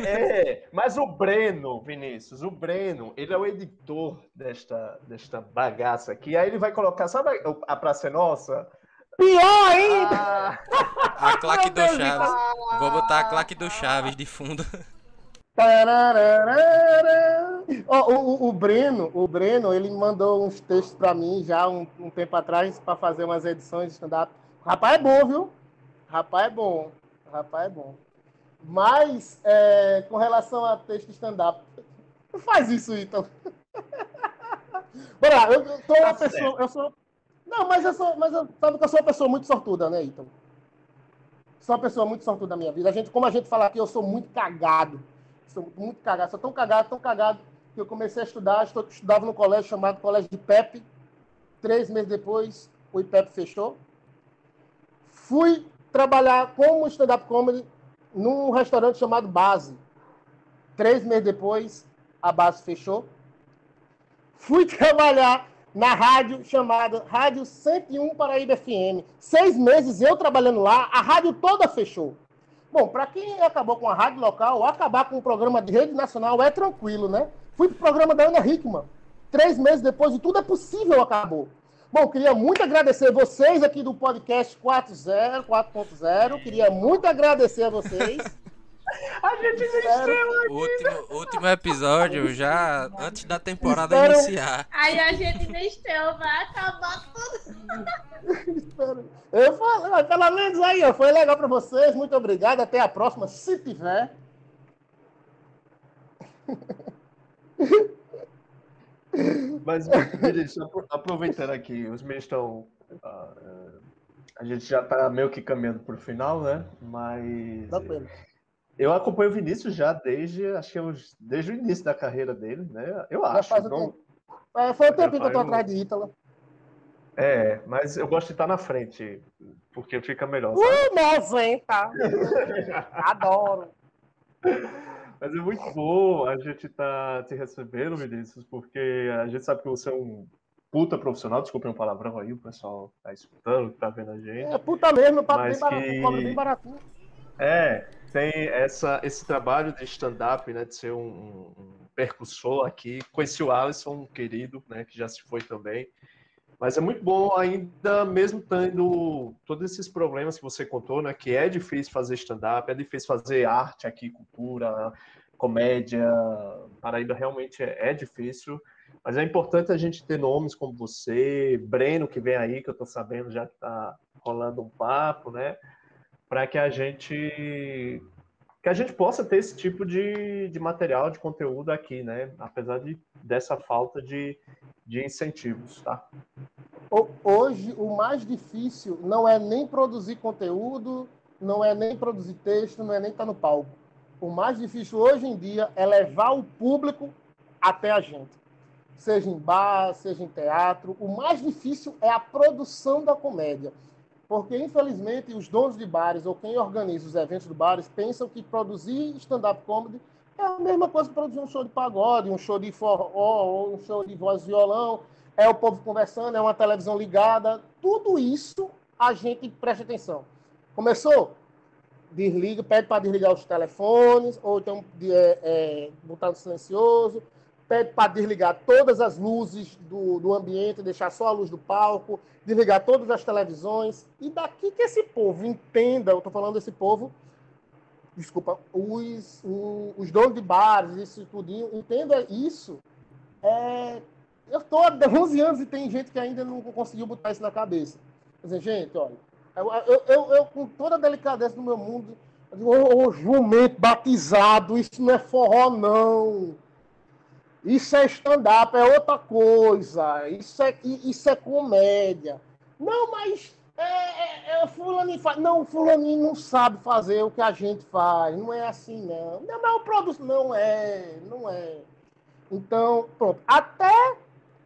É, mas o Breno, Vinícius, o Breno, ele é o editor desta, desta bagaça aqui. Aí ele vai colocar, sabe a Praça é Nossa? Pior ainda! Ah, a claque do Chaves. Vou botar a claque do Chaves de fundo. Oh, o, o, Breno, o Breno, ele mandou uns textos para mim já um, um tempo atrás para fazer umas edições de stand-up. Rapaz é bom, viu? Rapaz é bom. Rapaz é bom. Mas, é, com relação a texto stand-up, faz isso, então. Bora lá, eu, eu tô uma tá pessoa. Eu sou, não, mas eu sou, mas eu, sabe que eu sou uma pessoa muito sortuda, né, Ítalo? Sou uma pessoa muito sortuda na minha vida. A gente, como a gente fala aqui, eu sou muito cagado. Sou muito cagado. Sou tão cagado, tão cagado, eu comecei a estudar. Estudava no colégio chamado Colégio de Pepe. Três meses depois, o IPEP fechou. Fui trabalhar como stand-up comedy num restaurante chamado Base. Três meses depois, a base fechou. Fui trabalhar na rádio chamada Rádio 101 Paraíba FM. Seis meses eu trabalhando lá, a rádio toda fechou. Bom, para quem acabou com a rádio local, acabar com o programa de rede nacional é tranquilo, né? Fui pro programa da Ana Hickman. Três meses depois, e tudo é possível acabou. Bom, queria muito agradecer vocês aqui do podcast 4.0, 4.0. Queria muito agradecer a vocês. A gente desistiu aqui. Último, último episódio, já antes da temporada Espero... iniciar. Aí a gente desistiu, vai acabar tudo. Eu falo, pelo menos aí, ó, foi legal pra vocês. Muito obrigado. Até a próxima, se tiver. Mas, só aproveitando aqui, os meus estão. Uh, a gente já tá meio que caminhando pro final, né? Mas. Dá pena. Eu acompanho o Vinícius já desde, acho que é desde o início da carreira dele, né? Eu acho. Não... é, foi o tempo que eu tô atrás de Ítala. É, mas eu gosto de estar na frente, porque fica melhor. Uh, nossa, hein, tá? Adoro. Mas é muito bom a gente tá te recebendo, Vinícius, porque a gente sabe que você é um puta profissional, desculpe um palavrão aí, o pessoal tá escutando, tá vendo a gente. É puta mesmo, papo bem barato, que... bem baratinho. É, tem essa, esse trabalho de stand-up, né, de ser um, um, percussor aqui. Conheci o Alisson, um querido, né, que já se foi também. Mas é muito bom ainda, mesmo tendo todos esses problemas que você contou, né, que é difícil fazer stand-up, é difícil fazer arte aqui, cultura, comédia. Paraíba realmente é, é difícil. Mas é importante a gente ter nomes como você, Breno, que vem aí, que eu estou sabendo já que está rolando um papo, né? para que a gente que a gente possa ter esse tipo de, de material, de conteúdo aqui, né? Apesar de, dessa falta de, de incentivos, tá? Hoje, o mais difícil não é nem produzir conteúdo, não é nem produzir texto, não é nem estar no palco. O mais difícil hoje em dia é levar o público até a gente. Seja em bar, seja em teatro. O mais difícil é a produção da comédia. Porque, infelizmente, os donos de bares ou quem organiza os eventos do bares pensam que produzir stand-up comedy é a mesma coisa que produzir um show de pagode, um show de forró, ou um show de voz e violão, é o povo conversando, é uma televisão ligada. Tudo isso a gente presta atenção. Começou? Desliga, pede para desligar os telefones, ou então é, é, botar no silencioso, pede para desligar todas as luzes do, do ambiente, deixar só a luz do palco, desligar todas as televisões. E daqui que esse povo entenda, eu estou falando desse povo, desculpa, os, os, os donos de bares, isso tudinho, entenda isso. É, eu estou há 11 anos e tem gente que ainda não conseguiu botar isso na cabeça. Quer dizer, gente, olha, eu, eu, eu, eu com toda a delicadeza do meu mundo, eu digo, jumento batizado, isso não é forró, não. Isso é stand-up, é outra coisa. Isso é, isso é comédia. Não, mas é, é, é, fulaninho faz. Não, fulaninho não sabe fazer o que a gente faz. Não é assim, não. Não, mas o produto não é, não é. Então, pronto. Até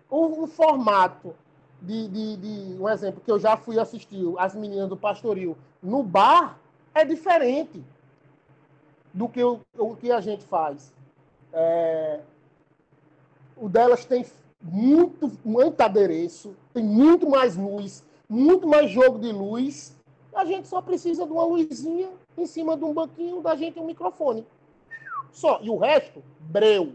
o, o formato de, de, de, um exemplo que eu já fui assistir, as meninas do Pastoril, no bar, é diferente do que o, o que a gente faz. É, o delas tem muito, muito adereço, tem muito mais luz, muito mais jogo de luz. A gente só precisa de uma luzinha em cima de um banquinho, da gente um microfone. Só. E o resto, breu.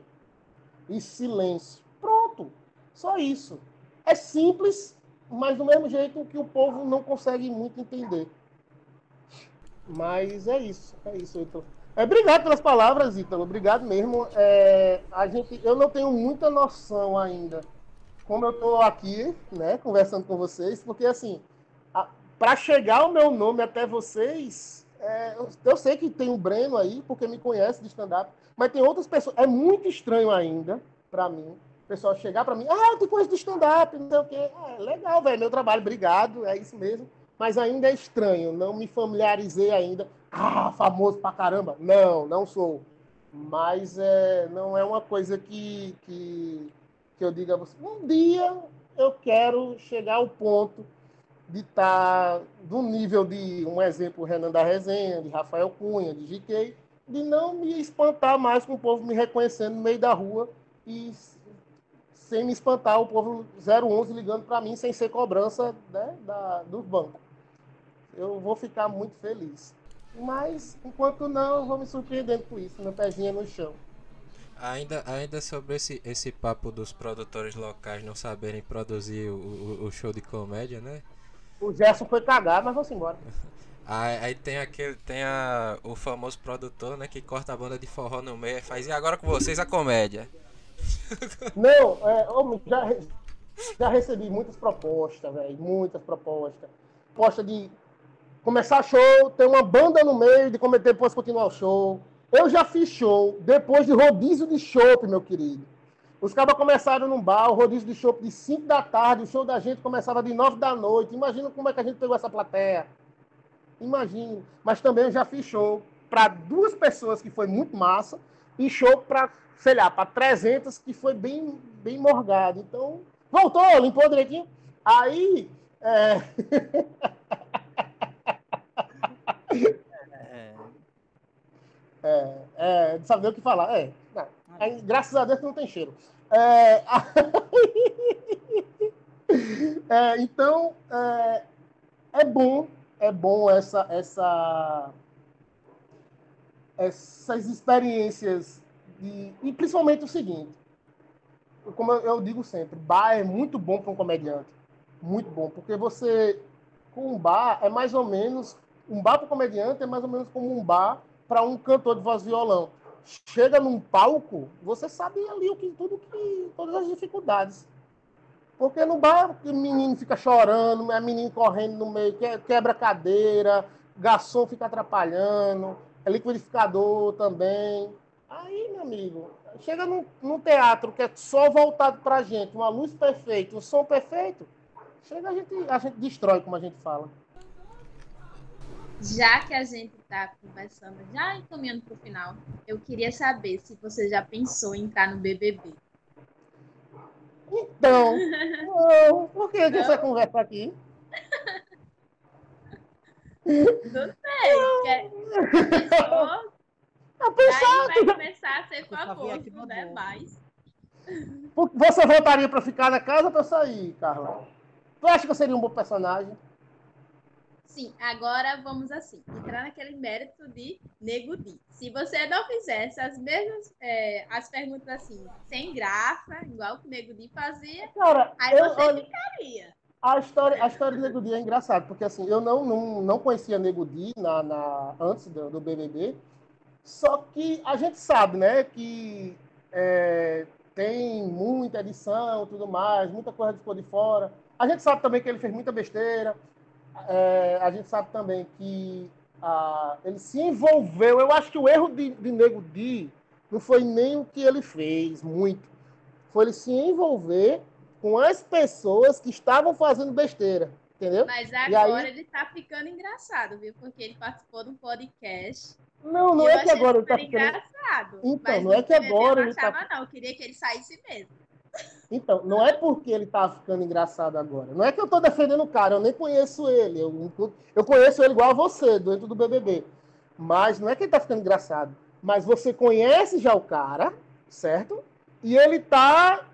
E silêncio. Pronto. Só isso. É simples, mas do mesmo jeito que o povo não consegue muito entender. Mas é isso. É isso, Heitor. É, obrigado pelas palavras, Ítalo. Obrigado mesmo. É, a gente, eu não tenho muita noção ainda como eu estou aqui, né, conversando com vocês, porque assim, para chegar o meu nome até vocês, é, eu, eu, sei que tem o Breno aí, porque me conhece de stand-up, mas tem outras pessoas. É muito estranho ainda para mim. O pessoal chegar para mim, ah, eu te conheço de stand-up, não sei o quê. É, legal, velho, meu trabalho, obrigado, é isso mesmo. Mas ainda é estranho, não me familiarizei ainda ah, famoso pra caramba. Não, não sou. Mas é, não é uma coisa que, que, que eu diga a você. Um dia eu quero chegar ao ponto de estar tá do nível de, um exemplo, Renan da Resenha, de Rafael Cunha, de GK, de não me espantar mais com o povo me reconhecendo no meio da rua e sem me espantar o povo 011 ligando para mim sem ser cobrança né, da, do banco. Eu vou ficar muito feliz. Mas, enquanto não, eu vou me surpreendendo com isso, meu pezinho no chão. Ainda, ainda sobre esse, esse papo dos produtores locais não saberem produzir o, o, o show de comédia, né? O Gerson foi cagar, mas vamos embora. Aí, aí, tem aquele, tem a, o famoso produtor, né, que corta a banda de forró no meio e faz, e agora com vocês a comédia. Não, é, já, já recebi muitas propostas, velho, muitas propostas. Proposta de começar show, ter uma banda no meio, de cometer depois continuar o show. Eu já fiz show depois de rodízio de chopp, meu querido. Os cabas começaram num bar, o rodízio de chopp de 5 da tarde, o show da gente começava de 9 da noite. Imagina como é que a gente pegou essa plateia. Imagina. Mas também eu já fiz show para duas pessoas, que foi muito massa, e show para, sei lá, para 300, que foi bem, bem morgado. Então, voltou, limpou direitinho. Aí, é... É, é, não sabe nem o que falar. É, aí, graças a Deus não tem cheiro. É, é, então, é, é, bom, é bom essa, essa, essas experiências de, e principalmente o seguinte, como eu, eu digo sempre, bar é muito bom para um comediante, muito bom, porque você com um bar é mais ou menos um bar para um comediante é mais ou menos como um bar para um cantor de voz violão. Chega num palco, você sabe ali o que tudo que todas as dificuldades. Porque no bar o menino fica chorando, é menino correndo no meio, quebra cadeira, garçom fica atrapalhando, é liquidificador também. Aí, meu amigo, chega num, num teatro que é só voltado para a gente, uma luz perfeita, um som perfeito, chega a gente, a gente destrói, como a gente fala já que a gente está conversando, já encaminhando para o final, eu queria saber se você já pensou em entrar no BBB. Então, não, por que não? você conversa aqui? Não sei. Quer... Pensou? Eu pensava, vai começar a ser famoso, né? Mais. Você voltaria para ficar na casa ou para sair, Carla? Tu acha que eu seria um bom personagem? Sim, agora vamos assim, entrar naquele mérito de Nego Di. Se você não fizesse as mesmas é, as perguntas assim, sem graça, igual que o Nego Di fazia, Cara, aí eu, você olha, ficaria. A história, a história do Nego Di é engraçada, porque assim, eu não, não, não conhecia Nego Di na, na, antes do, do BBB, só que a gente sabe, né, que é, tem muita edição tudo mais, muita coisa ficou de fora. A gente sabe também que ele fez muita besteira, é, a gente sabe também que ah, ele se envolveu. Eu acho que o erro de, de Nego Di não foi nem o que ele fez, muito. Foi ele se envolver com as pessoas que estavam fazendo besteira. Entendeu? Mas agora aí... ele tá ficando engraçado, viu? Porque ele participou de um podcast. Não, não é que agora ele tá ficando engraçado. Então, não é que agora ele tá. Não, eu queria que ele saísse mesmo. Então, não é porque ele tá ficando engraçado agora. Não é que eu tô defendendo o cara, eu nem conheço ele. Eu, eu conheço ele igual a você, dentro do BBB. Mas não é que ele tá ficando engraçado. Mas você conhece já o cara, certo? E ele tá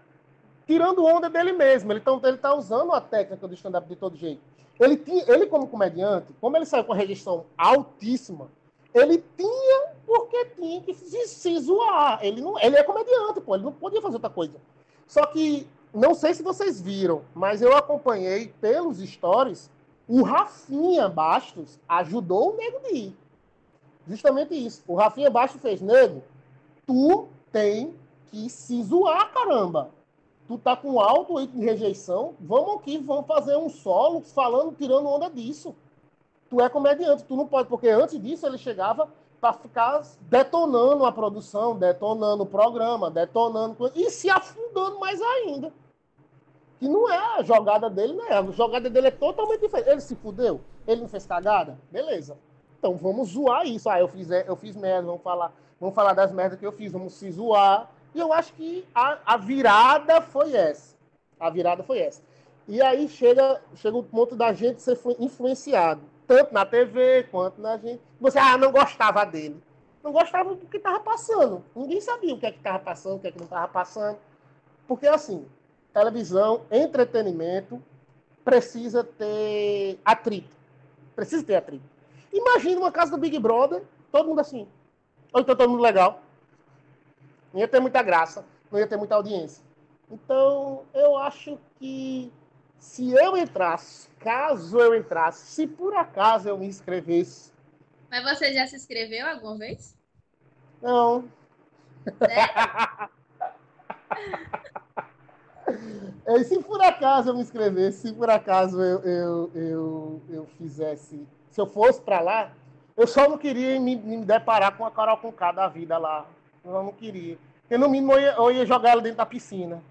tirando onda dele mesmo. Ele tá, ele tá usando a técnica do stand-up de todo jeito. Ele, tinha, ele, como comediante, como ele saiu com a rejeição altíssima, ele tinha porque tinha que se, se zoar. Ele, não, ele é comediante, pô, ele não podia fazer outra coisa. Só que, não sei se vocês viram, mas eu acompanhei pelos stories, o Rafinha Bastos ajudou o Nego de ir. Justamente isso. O Rafinha Bastos fez, Nego, tu tem que se zoar, caramba. Tu tá com alto de rejeição, vamos aqui, vamos fazer um solo falando, tirando onda disso. Tu é comediante, tu não pode, porque antes disso ele chegava para ficar detonando a produção, detonando o programa, detonando e se afundando mais ainda. Que não é a jogada dele, não é. A jogada dele é totalmente diferente. Ele se fudeu, ele não fez cagada, beleza. Então vamos zoar isso. Ah, eu fiz, eu fiz merda, vamos falar, vamos falar das merdas que eu fiz, vamos se zoar. E eu acho que a, a virada foi essa. A virada foi essa. E aí chega, chega o ponto da gente ser influenciado tanto na TV quanto na gente. Você ah, não gostava dele. Não gostava do que estava passando. Ninguém sabia o que é que estava passando, o que é que não estava passando. Porque, assim, televisão, entretenimento, precisa ter atrito. Precisa ter atrito. Imagina uma casa do Big Brother, todo mundo assim. Ou então todo mundo legal. Não ia ter muita graça, não ia ter muita audiência. Então, eu acho que se eu entrasse, caso eu entrasse, se por acaso eu me inscrevesse. Mas você já se inscreveu alguma vez? Não. É, se por acaso eu me inscrevesse, se por acaso eu, eu, eu, eu fizesse, se eu fosse para lá, eu só não queria me, me deparar com a Carol com K da vida lá. Eu não queria. Porque no mínimo eu ia, eu ia jogar ela dentro da piscina.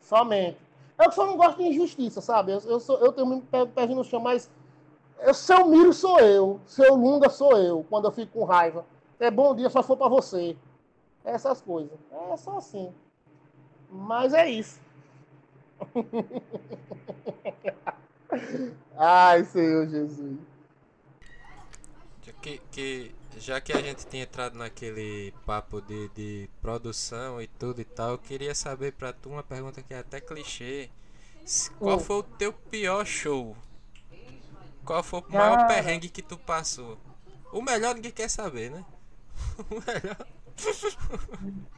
Somente. Eu só não gosto de injustiça, sabe? Eu, eu, sou, eu tenho muito pé no chão, mas eu, seu Miro sou eu, seu Lunga sou eu, quando eu fico com raiva. É bom dia, só for para você. Essas coisas. É só assim. Mas é isso. Ai, Senhor Jesus. Que, que, já que a gente tinha entrado naquele papo de, de produção e tudo e tal, eu queria saber pra tu uma pergunta que é até clichê. Qual foi o teu pior show? Qual foi o maior perrengue que tu passou? O melhor ninguém quer saber, né? O melhor.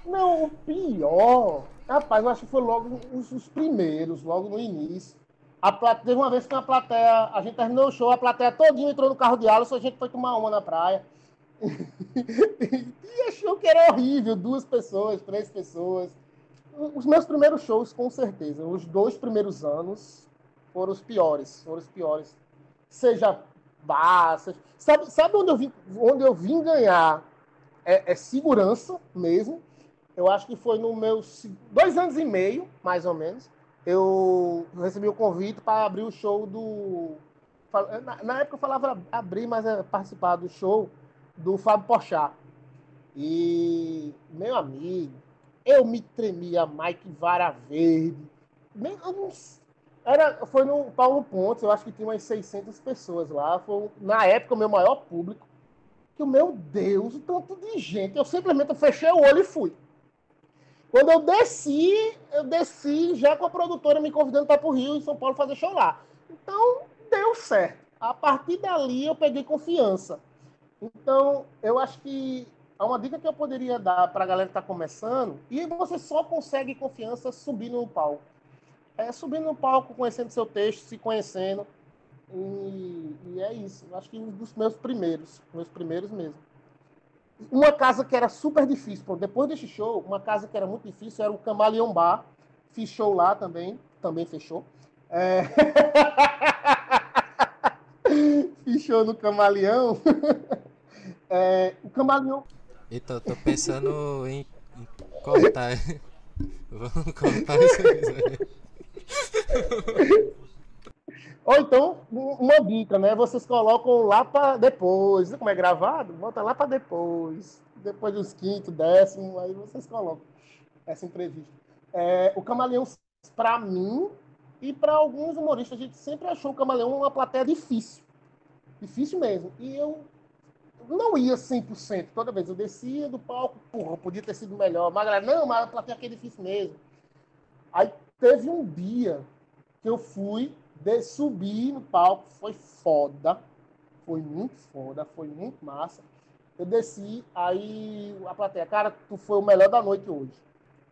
Não, o pior. Rapaz, eu acho que foi logo os, os primeiros, logo no início. A. Teve uma vez que a plateia, a gente terminou o show, a plateia todinha entrou no carro de aula, só a gente foi tomar uma na praia. E achou que era horrível, duas pessoas, três pessoas. Os meus primeiros shows, com certeza, os dois primeiros anos foram os piores, foram os piores. Seja bar, seja... Sabe, sabe onde, eu vim, onde eu vim ganhar é, é segurança mesmo? Eu acho que foi no meus dois anos e meio, mais ou menos. Eu recebi o convite para abrir o show do. Na, na época eu falava abrir, mas é participar do show do Fábio Pochá. E, meu amigo, eu me tremia Mike Vara Verde. Era, foi no Paulo Pontes, eu acho que tinha umas 600 pessoas lá. Foi, na época, o meu maior público. Que, meu Deus, o tanto de gente. Eu simplesmente fechei o olho e fui. Quando eu desci, eu desci já com a produtora me convidando para o Rio, em São Paulo, fazer show lá. Então, deu certo. A partir dali eu peguei confiança. Então, eu acho que uma dica que eu poderia dar para a galera que está começando, e você só consegue confiança subindo no palco. É subindo no palco, conhecendo seu texto, se conhecendo. E, e é isso. Eu acho que um dos meus primeiros, meus primeiros mesmo. Uma casa que era super difícil, depois desse show, uma casa que era muito difícil era o Camaleão Bar. Fiz show lá também, também fechou. É... No Camaleão. É, o Camaleão. Então, tô pensando em, em cortar. Vamos cortar isso aí. Ou então, uma dica, né? Vocês colocam lá para depois. Como é gravado, bota lá para depois. Depois dos quinto, décimo, aí vocês colocam essa entrevista. É, o Camaleão, para mim e para alguns humoristas, a gente sempre achou o Camaleão uma plateia difícil. Difícil mesmo. E eu não ia 100% toda vez. Eu descia do palco, porra, podia ter sido melhor. Mas a galera, não, mas a plateia aqui é difícil mesmo. Aí teve um dia que eu fui de subir no palco, foi foda, foi muito foda, foi muito massa. Eu desci, aí a plateia, cara, tu foi o melhor da noite hoje.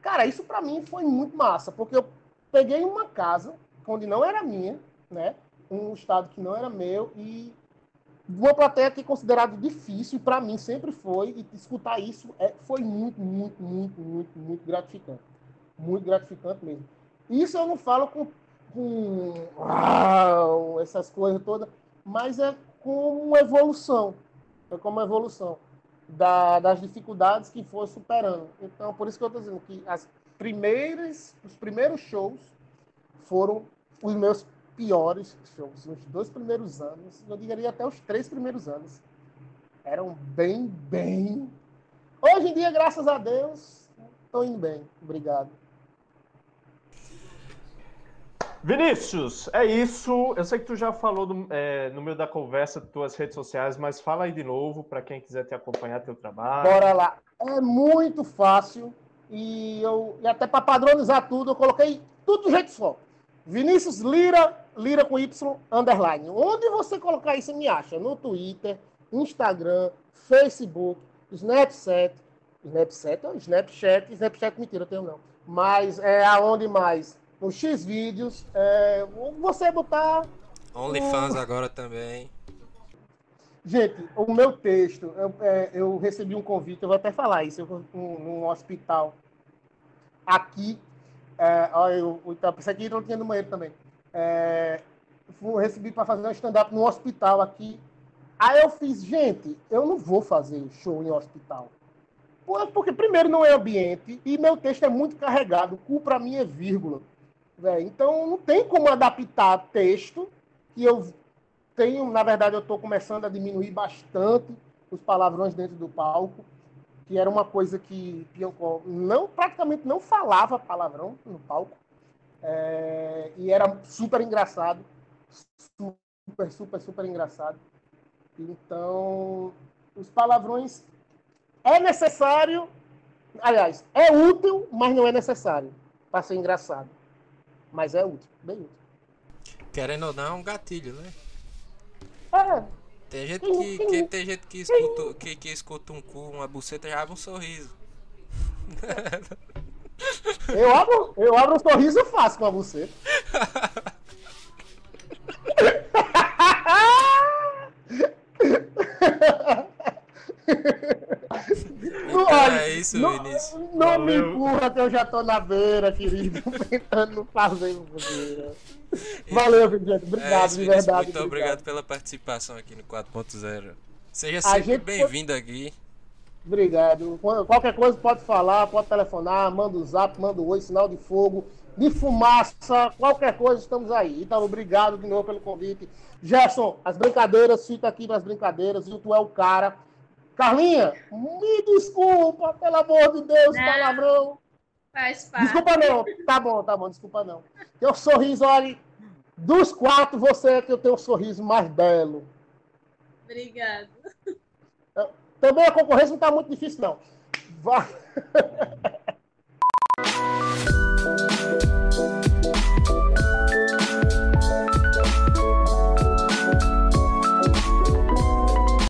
Cara, isso para mim foi muito massa, porque eu peguei uma casa onde não era minha, né? Um estado que não era meu e uma plateia que é considerado difícil, para mim sempre foi, e escutar isso é, foi muito, muito, muito, muito, muito gratificante. Muito gratificante mesmo. Isso eu não falo com com uau, essas coisas todas, mas é como uma evolução, é como uma evolução da, das dificuldades que foi superando. Então, por isso que eu estou dizendo que as primeiras, os primeiros shows foram os meus piores shows. Os dois primeiros anos, eu diria até os três primeiros anos, eram bem, bem. Hoje em dia, graças a Deus, estou indo bem. Obrigado. Vinícius, é isso. Eu sei que tu já falou do, é, no meio da conversa tuas redes sociais, mas fala aí de novo para quem quiser te acompanhar teu trabalho. Bora lá. É muito fácil e eu e até para padronizar tudo eu coloquei tudo do jeito só. Vinícius Lira, Lira com Y underline. Onde você colocar isso me acha? No Twitter, Instagram, Facebook, Snapchat, Snapchat, Snapchat, Snapchat mentira, eu tenho não. Mas é aonde mais? no X vídeos. É, você botar. OnlyFans um... agora também. Gente, o meu texto, eu, é, eu, recebi um convite, eu vou até falar isso, eu vou num, num hospital aqui. É, olha, eu, eu pensei aqui não tinha no banheiro também. É, fui, recebi para fazer um stand-up no hospital aqui. Aí eu fiz, gente, eu não vou fazer show em hospital. Porque, primeiro, não é ambiente e meu texto é muito carregado. O cu para mim é vírgula. Né? Então não tem como adaptar texto, que eu tenho, na verdade, eu estou começando a diminuir bastante os palavrões dentro do palco, que era uma coisa que Piancó não, praticamente não falava palavrão no palco. É, e era super engraçado. Super, super, super engraçado. Então, os palavrões é necessário, aliás, é útil, mas não é necessário para ser engraçado. Mas é útil, bem útil. Querendo ou não, é um gatilho, né? É. Tem gente que, que tem gente que escuta, que, que escuta um cu, uma buceta já abre um sorriso. Eu abro, eu abro um sorriso fácil com a buceta. Então Olha, é isso, não, Vinícius. Não Valeu. me empurra que eu já tô na beira, querido. Tentando fazer você. Valeu, Vinícius. Obrigado, é, de verdade. Muito obrigado. obrigado pela participação aqui no 4.0. Seja sempre bem-vindo aqui. Obrigado. Qualquer coisa pode falar, pode telefonar, manda o um zap, manda o um oi, sinal de fogo, de fumaça, qualquer coisa, estamos aí. Então, obrigado de novo pelo convite. Gerson, as brincadeiras, fica aqui nas brincadeiras, e tu é o cara. Carlinha, me desculpa, pelo amor de Deus, não, palavrão. Faz parte. Desculpa não, tá bom, tá bom, desculpa não. Teu sorriso, olha, dos quatro, você é que eu tenho o sorriso mais belo. Obrigada. Também a concorrência não tá muito difícil, não. Vai.